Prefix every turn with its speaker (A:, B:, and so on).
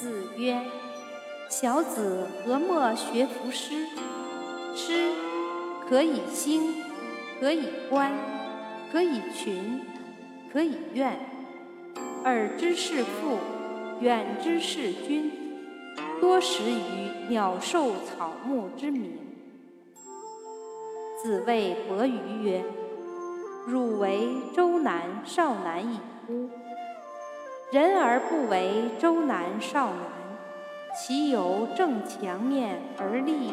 A: 子曰：“小子何莫学夫诗？诗可以兴，可以观，可以群，可以怨。耳之是父，远之是君，多识于鸟兽草木之名。”子谓伯鱼曰：“汝为周南少南矣乎？人而不为周南少南，其由正墙面而立？”